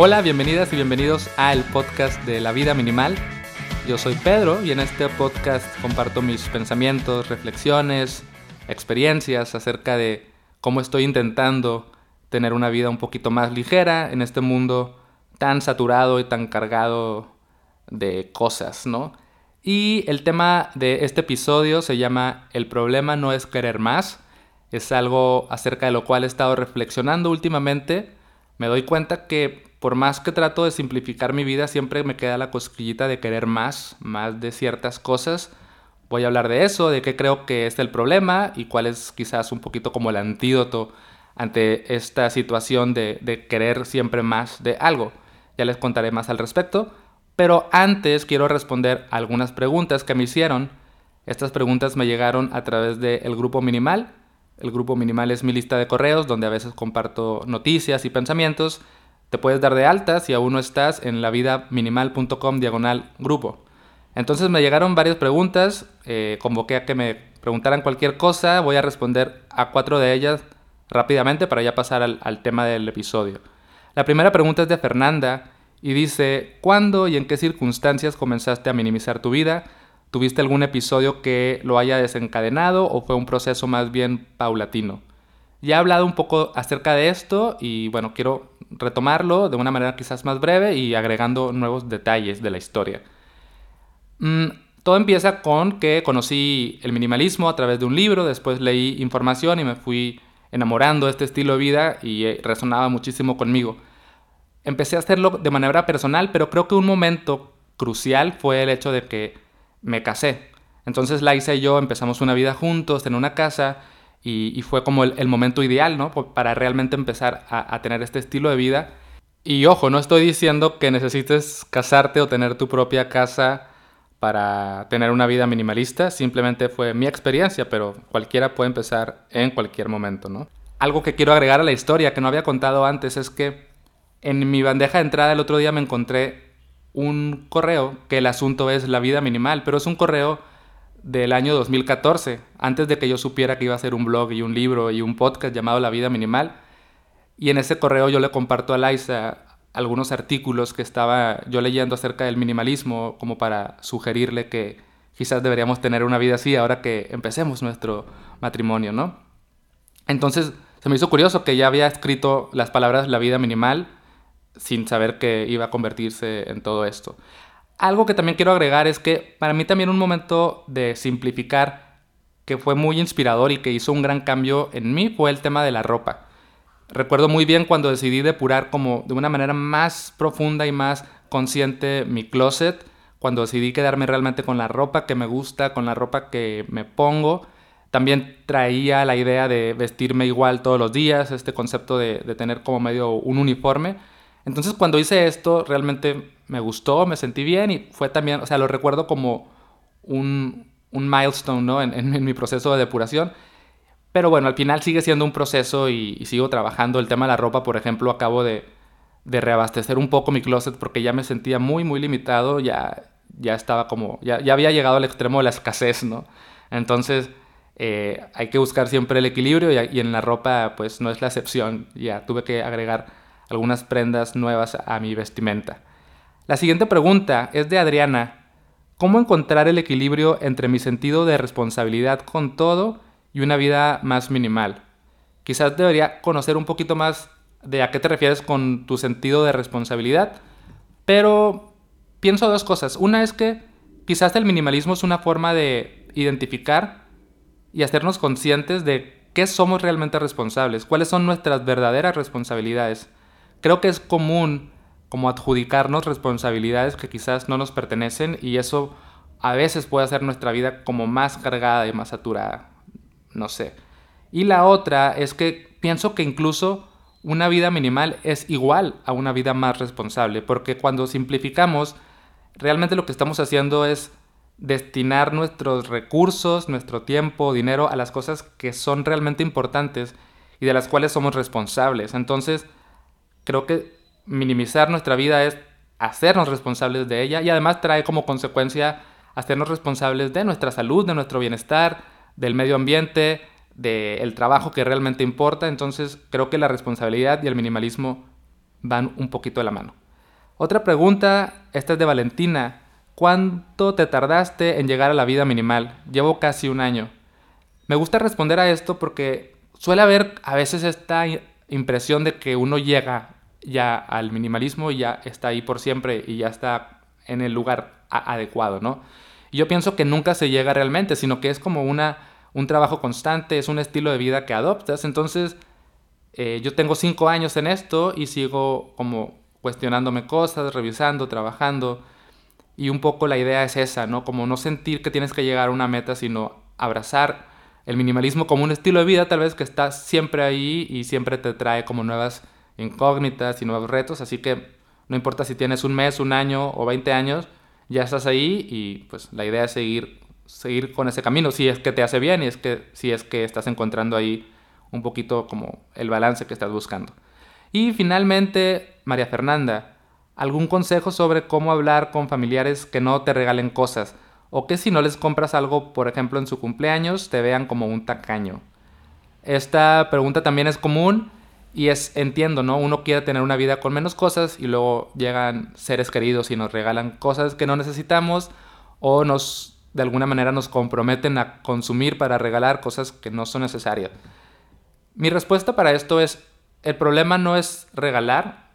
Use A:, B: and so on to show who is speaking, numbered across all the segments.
A: Hola, bienvenidas y bienvenidos al podcast de la vida minimal. Yo soy Pedro y en este podcast comparto mis pensamientos, reflexiones, experiencias acerca de cómo estoy intentando tener una vida un poquito más ligera en este mundo tan saturado y tan cargado de cosas, ¿no? Y el tema de este episodio se llama El problema no es querer más. Es algo acerca de lo cual he estado reflexionando últimamente. Me doy cuenta que por más que trato de simplificar mi vida, siempre me queda la cosquillita de querer más, más de ciertas cosas. Voy a hablar de eso, de qué creo que es el problema y cuál es quizás un poquito como el antídoto ante esta situación de, de querer siempre más de algo. Ya les contaré más al respecto. Pero antes quiero responder algunas preguntas que me hicieron. Estas preguntas me llegaron a través del grupo Minimal. El grupo Minimal es mi lista de correos donde a veces comparto noticias y pensamientos. Te puedes dar de alta si aún no estás en lavidaminimal.com diagonal grupo. Entonces me llegaron varias preguntas, eh, convoqué a que me preguntaran cualquier cosa, voy a responder a cuatro de ellas rápidamente para ya pasar al, al tema del episodio. La primera pregunta es de Fernanda y dice, ¿cuándo y en qué circunstancias comenzaste a minimizar tu vida? ¿Tuviste algún episodio que lo haya desencadenado o fue un proceso más bien paulatino? Ya he hablado un poco acerca de esto y bueno, quiero retomarlo de una manera quizás más breve y agregando nuevos detalles de la historia. Mm, todo empieza con que conocí el minimalismo a través de un libro, después leí información y me fui enamorando de este estilo de vida y eh, resonaba muchísimo conmigo empecé a hacerlo de manera personal, pero creo que un momento crucial fue el hecho de que me casé. Entonces Laisa y yo empezamos una vida juntos en una casa y, fue como el, momento ideal, ¿no? Para realmente empezar a, a tener este estilo de vida. Y ojo, no estoy diciendo que necesites casarte o tener tu propia casa para tener una vida minimalista, simplemente fue mi experiencia, pero cualquiera puede empezar en cualquier momento, ¿no? Algo que quiero agregar a la historia que no había contado antes es que en mi bandeja de entrada el otro día me encontré un correo que el asunto es la vida minimal, pero es un correo del año 2014, antes de que yo supiera que iba a hacer un blog y un libro y un podcast llamado La vida minimal. Y en ese correo yo le comparto a Laisa algunos artículos que estaba yo leyendo acerca del minimalismo como para sugerirle que quizás deberíamos tener una vida así ahora que empecemos nuestro matrimonio, ¿no? Entonces se me hizo curioso que ya había escrito las palabras la vida minimal sin saber que iba a convertirse en todo esto. Algo que también quiero agregar es que para mí también un momento de simplificar que fue muy inspirador y que hizo un gran cambio en mí fue el tema de la ropa. Recuerdo muy bien cuando decidí depurar como de una manera más profunda y más consciente mi closet, cuando decidí quedarme realmente con la ropa que me gusta, con la ropa que me pongo. También traía la idea de vestirme igual todos los días, este concepto de, de tener como medio un uniforme entonces cuando hice esto realmente me gustó, me sentí bien y fue también, o sea, lo recuerdo como un, un milestone, ¿no? En, en, mi proceso de depuración. Pero bueno, al final sigue siendo un proceso y, sigo trabajando. El tema de la ropa, por ejemplo, acabo de, de, reabastecer un poco mi closet porque ya me sentía muy, muy limitado. Ya, ya estaba como, ya, ya había llegado al extremo de la escasez, ¿no? Entonces, eh, hay que buscar siempre el equilibrio y, y en la ropa, pues no es la excepción. Ya tuve que agregar algunas prendas nuevas a mi vestimenta. La siguiente pregunta es de Adriana. ¿Cómo encontrar el equilibrio entre mi sentido de responsabilidad con todo y una vida más minimal? Quizás debería conocer un poquito más de a qué te refieres con tu sentido de responsabilidad, pero pienso dos cosas. Una es que quizás el minimalismo es una forma de identificar y hacernos conscientes de qué somos realmente responsables, cuáles son nuestras verdaderas responsabilidades creo que es común como adjudicarnos responsabilidades que quizás no nos pertenecen y eso a veces puede hacer nuestra vida como más cargada y más saturada. No sé. Y la otra es que pienso que incluso una vida minimal es igual a una vida más responsable, porque cuando simplificamos, realmente lo que estamos haciendo es destinar nuestros recursos, nuestro tiempo, dinero a las cosas que son realmente importantes y de las cuales somos responsables. Entonces, Creo que minimizar nuestra vida es hacernos responsables de ella y además trae como consecuencia hacernos responsables de nuestra salud, de nuestro bienestar, del medio ambiente, del trabajo que realmente importa. Entonces creo que la responsabilidad y el minimalismo van un poquito de la mano. Otra pregunta, esta es de Valentina. ¿Cuánto te tardaste en llegar a la vida minimal? Llevo casi un año. Me gusta responder a esto porque suele haber a veces esta impresión de que uno llega ya al minimalismo y ya está ahí por siempre y ya está en el lugar adecuado, ¿no? Yo pienso que nunca se llega realmente, sino que es como una, un trabajo constante, es un estilo de vida que adoptas. Entonces, eh, yo tengo cinco años en esto y sigo como cuestionándome cosas, revisando, trabajando. Y un poco la idea es esa, ¿no? Como no sentir que tienes que llegar a una meta, sino abrazar el minimalismo como un estilo de vida, tal vez que está siempre ahí y siempre te trae como nuevas incógnitas y nuevos retos. Así que no importa si tienes un mes, un año o 20 años, ya estás ahí y pues la idea es seguir, seguir con ese camino, si es que te hace bien y es que, si es que estás encontrando ahí un poquito como el balance que estás buscando. Y finalmente, María Fernanda, ¿algún consejo sobre cómo hablar con familiares que no te regalen cosas? O que si no les compras algo, por ejemplo, en su cumpleaños, te vean como un tacaño. Esta pregunta también es común y es, entiendo, ¿no? Uno quiere tener una vida con menos cosas y luego llegan seres queridos y nos regalan cosas que no necesitamos o nos, de alguna manera, nos comprometen a consumir para regalar cosas que no son necesarias. Mi respuesta para esto es, el problema no es regalar,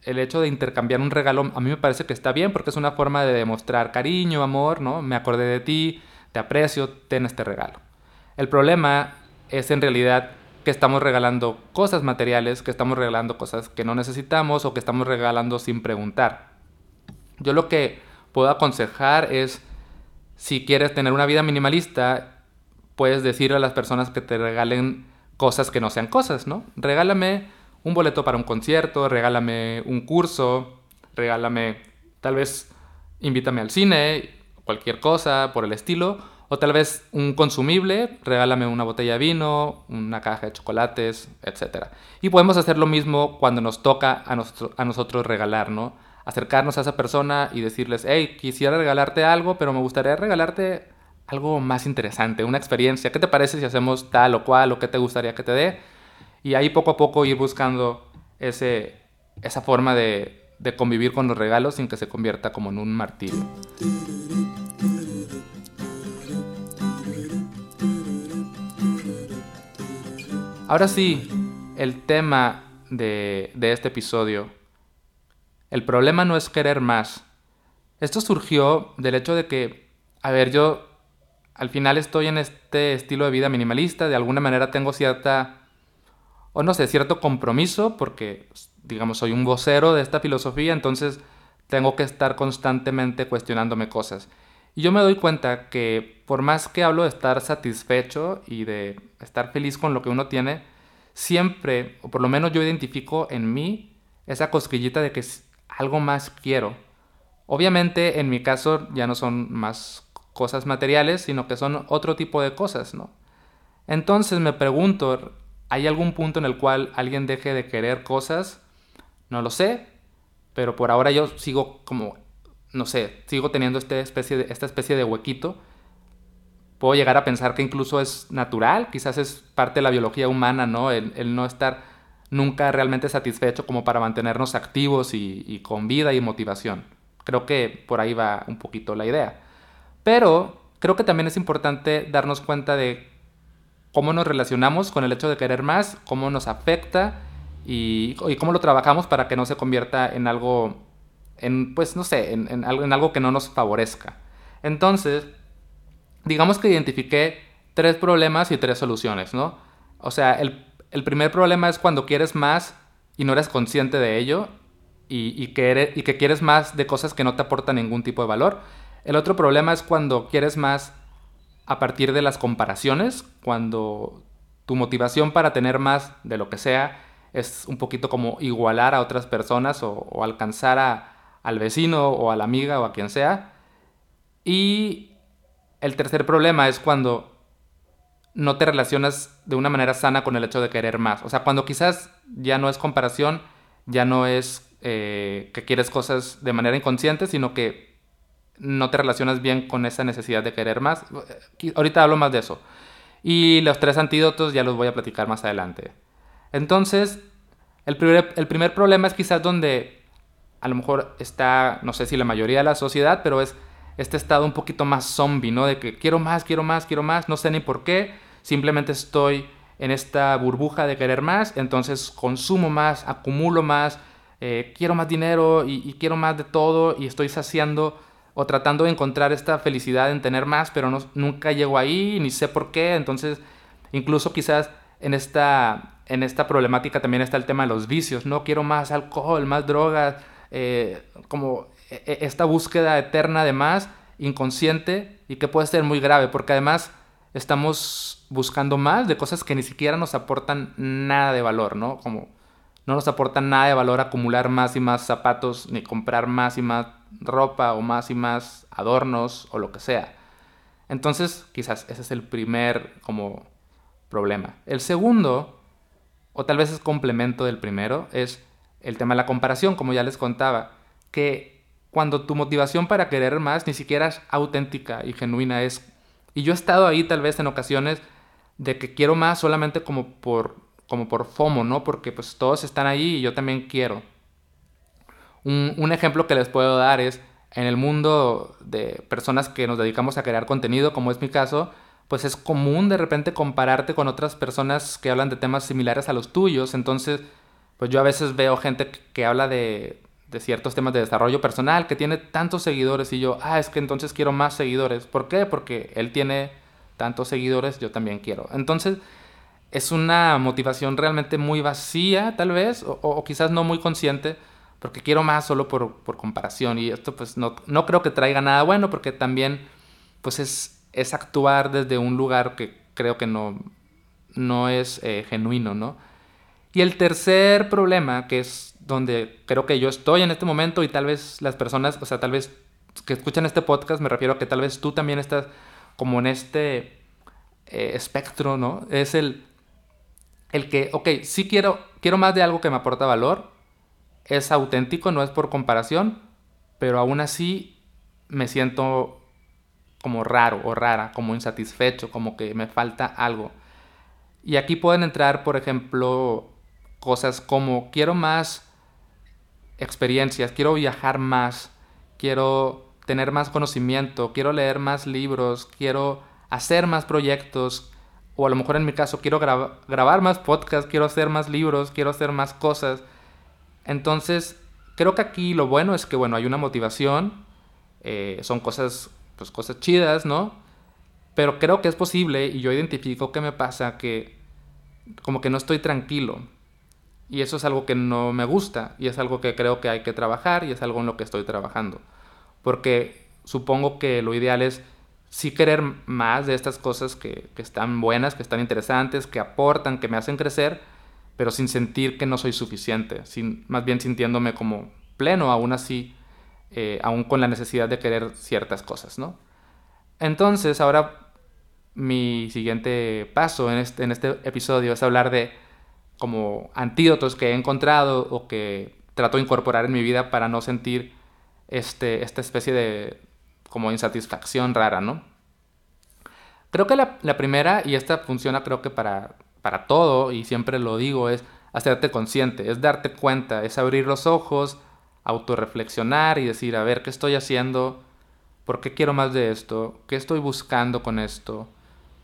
A: el hecho de intercambiar un regalo a mí me parece que está bien porque es una forma de demostrar cariño, amor, ¿no? Me acordé de ti, te aprecio, ten este regalo. El problema es en realidad que estamos regalando cosas materiales, que estamos regalando cosas que no necesitamos o que estamos regalando sin preguntar. Yo lo que puedo aconsejar es, si quieres tener una vida minimalista, puedes decirle a las personas que te regalen cosas que no sean cosas, ¿no? Regálame un boleto para un concierto, regálame un curso, regálame, tal vez invítame al cine, cualquier cosa por el estilo, o tal vez un consumible, regálame una botella de vino, una caja de chocolates, etc. Y podemos hacer lo mismo cuando nos toca a, a nosotros regalar, ¿no? Acercarnos a esa persona y decirles, hey, quisiera regalarte algo, pero me gustaría regalarte algo más interesante, una experiencia. ¿Qué te parece si hacemos tal o cual o qué te gustaría que te dé? Y ahí poco a poco ir buscando ese, esa forma de, de convivir con los regalos sin que se convierta como en un martirio. Ahora sí, el tema de, este episodio. El problema no es querer más. Esto surgió del hecho de que, a ver, yo al final estoy en este estilo de vida minimalista, de alguna manera tengo cierta, o no sé, cierto compromiso, porque, digamos, soy un vocero de esta filosofía, entonces tengo que estar constantemente cuestionándome cosas. Y yo me doy cuenta que por más que hablo de estar satisfecho y de estar feliz con lo que uno tiene, siempre, o por lo menos yo identifico en mí, esa cosquillita de que algo más quiero. Obviamente en mi caso ya no son más cosas materiales, sino que son otro tipo de cosas, ¿no? Entonces me pregunto, ¿hay algún punto en el cual alguien deje de querer cosas? No lo sé, pero por ahora yo sigo como no sé, sigo teniendo este especie de, esta especie de huequito. Puedo llegar a pensar que incluso es natural, quizás es parte de la biología humana, ¿no? El, no estar nunca realmente satisfecho como para mantenernos activos y, con vida y motivación. Creo que por ahí va un poquito la idea. Pero creo que también es importante darnos cuenta de cómo nos relacionamos con el hecho de querer más, cómo nos afecta y, y cómo lo trabajamos para que no se convierta en algo en, pues no sé, en, algo, que no nos favorezca. Entonces, digamos que identifiqué tres problemas y tres soluciones, ¿no? O sea, el, primer problema es cuando quieres más y no eres consciente de ello y, y, que y que quieres más de cosas que no te aportan ningún tipo de valor. El otro problema es cuando quieres más a partir de las comparaciones, cuando tu motivación para tener más de lo que sea es un poquito como igualar a otras personas o alcanzar a, al vecino o a la amiga o a quien sea. Y el tercer problema es cuando no te relacionas de una manera sana con el hecho de querer más. O sea, cuando quizás ya no es comparación, ya no es eh, que quieres cosas de manera inconsciente, sino que no te relacionas bien con esa necesidad de querer más. Ahorita hablo más de eso. Y los tres antídotos ya los voy a platicar más adelante. Entonces, El primer, el primer problema es quizás donde a lo mejor está, no sé si la mayoría de la sociedad, pero es este estado un poquito más zombie, ¿no? De que quiero más, quiero más, quiero más, no sé ni por qué, simplemente estoy en esta burbuja de querer más, entonces consumo más, acumulo más, eh, quiero más dinero y, quiero más de todo y estoy saciando o tratando de encontrar esta felicidad en tener más, pero nunca llego ahí, ni sé por qué, entonces incluso quizás en esta, en esta problemática también está el tema de los vicios, no quiero más alcohol, más drogas, eh, como e, e, esta búsqueda eterna de más, inconsciente y que puede ser muy grave, porque además estamos buscando más de cosas que ni siquiera nos aportan nada de valor, ¿no? Como no nos aportan nada de valor acumular más y más zapatos, ni comprar más y más ropa o más y más adornos o lo que sea. Entonces, quizás ese es el primer como problema. El segundo, o tal vez es complemento del primero, es el tema de la comparación, como ya les contaba, que cuando tu motivación para querer más ni siquiera es auténtica y genuina es... Y yo he estado ahí tal vez en ocasiones de que quiero más solamente como por, como por FOMO, ¿no? Porque pues todos están ahí y yo también quiero. Un, un ejemplo que les puedo dar es en el mundo de personas que nos dedicamos a crear contenido, como es mi caso, pues es común de repente compararte con otras personas que hablan de temas similares a los tuyos. Entonces, pues yo a veces veo gente que habla de, ciertos temas de desarrollo personal, que tiene tantos seguidores y yo, ah, es que entonces quiero más seguidores. ¿Por qué? Porque él tiene tantos seguidores, yo también quiero. Entonces, es una motivación realmente muy vacía, tal vez, o, quizás no muy consciente, porque quiero más solo por, por comparación. Y esto pues no, no, creo que traiga nada bueno, porque también pues es, es actuar desde un lugar que creo que no, no es eh, genuino, ¿no? Y el tercer problema, que es donde creo que yo estoy en este momento y tal vez las personas, o sea, tal vez que escuchan este podcast, me refiero a que tal vez tú también estás como en este eh, espectro, ¿no? Es el, el que, ok, sí quiero, quiero más de algo que me aporta valor, es auténtico, no es por comparación, pero aún así me siento como raro o rara, como insatisfecho, como que me falta algo. Y aquí pueden entrar, por ejemplo, cosas como quiero más experiencias, quiero viajar más, quiero tener más conocimiento, quiero leer más libros, quiero hacer más proyectos, o a lo mejor en mi caso quiero grabar más podcasts, quiero hacer más libros, quiero hacer más cosas. Entonces, creo que aquí lo bueno es que, bueno, hay una motivación, eh, son cosas pues cosas chidas, ¿no? Pero creo que es posible y yo identifico que me pasa que como que no estoy tranquilo. Y eso es algo que no me gusta y es algo que creo que hay que trabajar y es algo en lo que estoy trabajando. Porque supongo que lo ideal es sí querer más de estas cosas que, que están buenas, que están interesantes, que aportan, que me hacen crecer, pero sin sentir que no soy suficiente, sin, más bien sintiéndome como pleno aún así eh, aún con la necesidad de querer ciertas cosas, ¿no? Entonces, ahora mi siguiente paso en este, en este episodio es hablar de como antídotos que he encontrado o que trato de incorporar en mi vida para no sentir este, esta especie de como insatisfacción rara, ¿no? Creo que la, la primera, y esta funciona creo que para, para todo, y siempre lo digo, es hacerte consciente, es darte cuenta, es abrir los ojos, autorreflexionar y decir, a ver, ¿qué estoy haciendo? ¿Por qué quiero más de esto? ¿Qué estoy buscando con esto?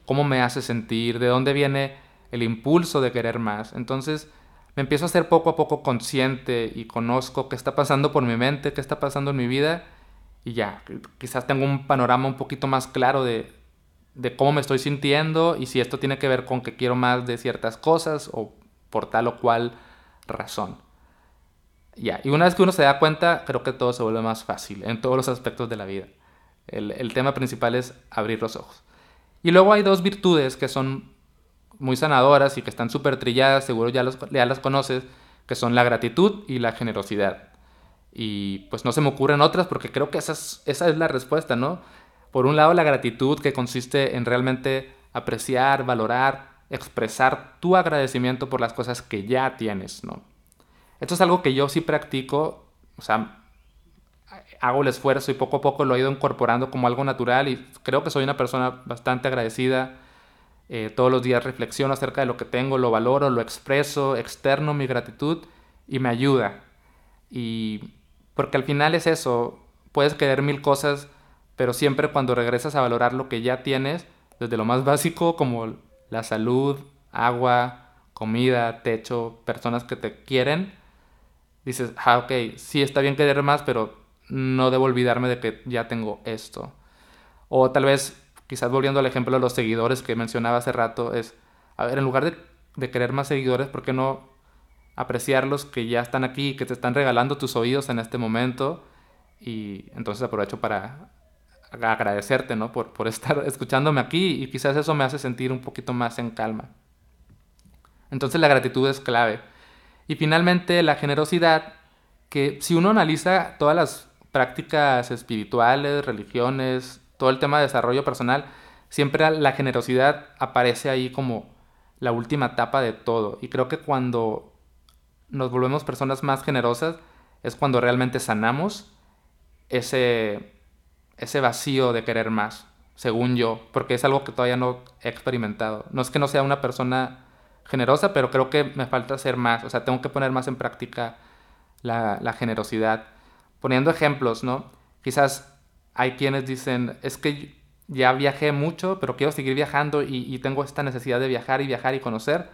A: ¿Cómo me hace sentir? ¿De dónde viene el impulso de querer más? Entonces me empiezo a ser poco a poco consciente y conozco qué está pasando por mi mente, qué está pasando en mi vida y ya, quizás tengo un panorama un poquito más claro de, cómo me estoy sintiendo y si esto tiene que ver con que quiero más de ciertas cosas o por tal o cual razón. Ya, y una vez que uno se da cuenta, creo que todo se vuelve más fácil en todos los aspectos de la vida. El, tema principal es abrir los ojos. Y luego hay dos virtudes que son muy sanadoras y que están súper trilladas, seguro ya, ya las conoces, que son la gratitud y la generosidad. Y pues no se me ocurren otras porque creo que esa es, esa es la respuesta, ¿no? Por un lado, la gratitud que consiste en realmente apreciar, valorar, expresar tu agradecimiento por las cosas que ya tienes, ¿no? Esto es algo que yo sí practico, o sea, hago el esfuerzo y poco a poco lo he ido incorporando como algo natural y creo que soy una persona bastante agradecida Eh, todos los días reflexiono acerca de lo que tengo, lo valoro, lo expreso, externo mi gratitud y me ayuda. Y porque al final es eso, puedes querer mil cosas, pero siempre cuando regresas a valorar lo que ya tienes, desde lo más básico como la salud, agua, comida, techo, personas que te quieren, dices, ah, ok, sí está bien querer más, pero no debo olvidarme de que ya tengo esto. O tal vez, quizás volviendo al ejemplo de los seguidores que mencionaba hace rato, es, a ver, en lugar de, de querer más seguidores, ¿por qué no apreciarlos que ya están aquí, que te están regalando tus oídos en este momento? Y entonces aprovecho para agradecerte, ¿no? Por, por estar escuchándome aquí y quizás eso me hace sentir un poquito más en calma. Entonces la gratitud es clave. Y finalmente la generosidad, que si uno analiza todas las prácticas espirituales, religiones, todo el tema de desarrollo personal, siempre la generosidad aparece ahí como la última etapa de todo. Y creo que cuando nos volvemos personas más generosas es cuando realmente sanamos ese, ese vacío de querer más, según yo, porque es algo que todavía no he experimentado. No es que no sea una persona generosa, pero creo que me falta hacer más, o sea, tengo que poner más en práctica la, la generosidad. Poniendo ejemplos, ¿no? Quizás hay quienes dicen, es que ya viajé mucho, pero quiero seguir viajando y, tengo esta necesidad de viajar y viajar y conocer.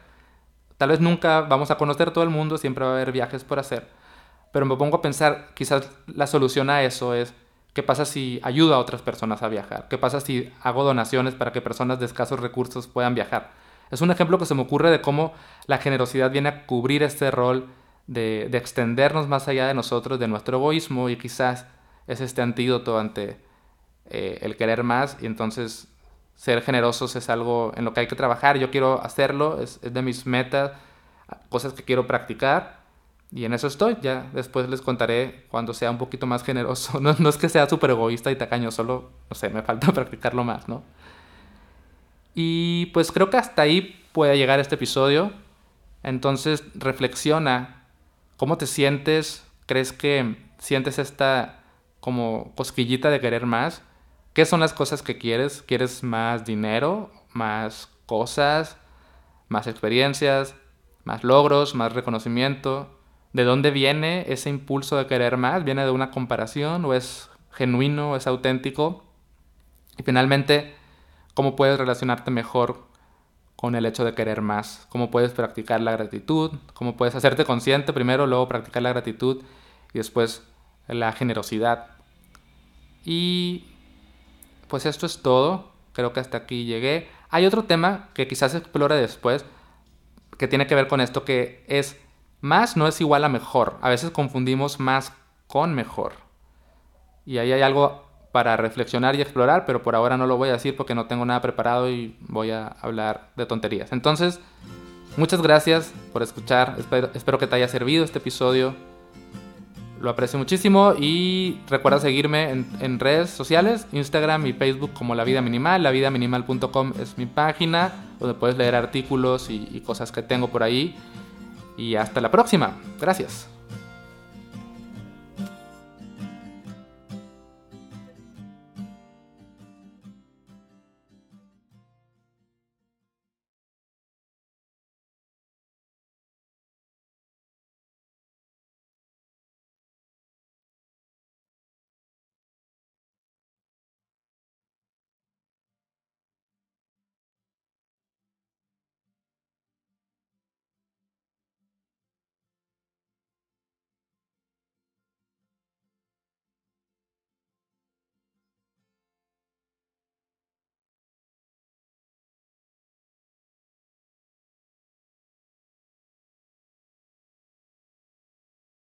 A: Tal vez nunca vamos a conocer todo el mundo, siempre va a haber viajes por hacer. Pero me pongo a pensar, quizás la solución a eso es, ¿qué pasa si ayudo a otras personas a viajar? ¿Qué pasa si hago donaciones para que personas de escasos recursos puedan viajar? Es un ejemplo que se me ocurre de cómo la generosidad viene a cubrir este rol de, extendernos más allá de nosotros, de nuestro egoísmo, y quizás es este antídoto ante eh, el querer más, y entonces ser generosos es algo en lo que hay que trabajar, yo quiero hacerlo, es, de mis metas, cosas que quiero practicar, y en eso estoy, ya después les contaré cuando sea un poquito más generoso, no, no es que sea súper egoísta y tacaño, solo, no sé, me falta practicarlo más, ¿no? Y pues creo que hasta ahí puede llegar este episodio. Entonces reflexiona. Cómo te sientes, crees que sientes esta como cosquillita de querer más. ¿Qué son las cosas que quieres? ¿Quieres más dinero? ¿Más cosas? ¿Más experiencias? ¿Más logros? ¿Más reconocimiento? ¿De dónde viene ese impulso de querer más? ¿Viene de una comparación o es genuino, es auténtico? Y finalmente, cómo puedes relacionarte mejor con el hecho de querer más, cómo puedes practicar la gratitud, cómo puedes hacerte consciente primero, luego practicar la gratitud y después la generosidad. Y pues esto es todo, creo que hasta aquí llegué. Hay otro tema que quizás explore después, que tiene que ver con esto, que es más no es igual a mejor. A veces confundimos más con mejor. Y ahí hay algo para reflexionar y explorar, pero por ahora no lo voy a decir porque no tengo nada preparado y voy a hablar de tonterías. Entonces, muchas gracias por escuchar, espero, que te haya servido este episodio, lo aprecio muchísimo y recuerda seguirme en, redes sociales, Instagram y Facebook como La Vida Minimal, lavidaminimal.com es mi página donde puedes leer artículos y cosas que tengo por ahí. Y hasta la próxima, gracias.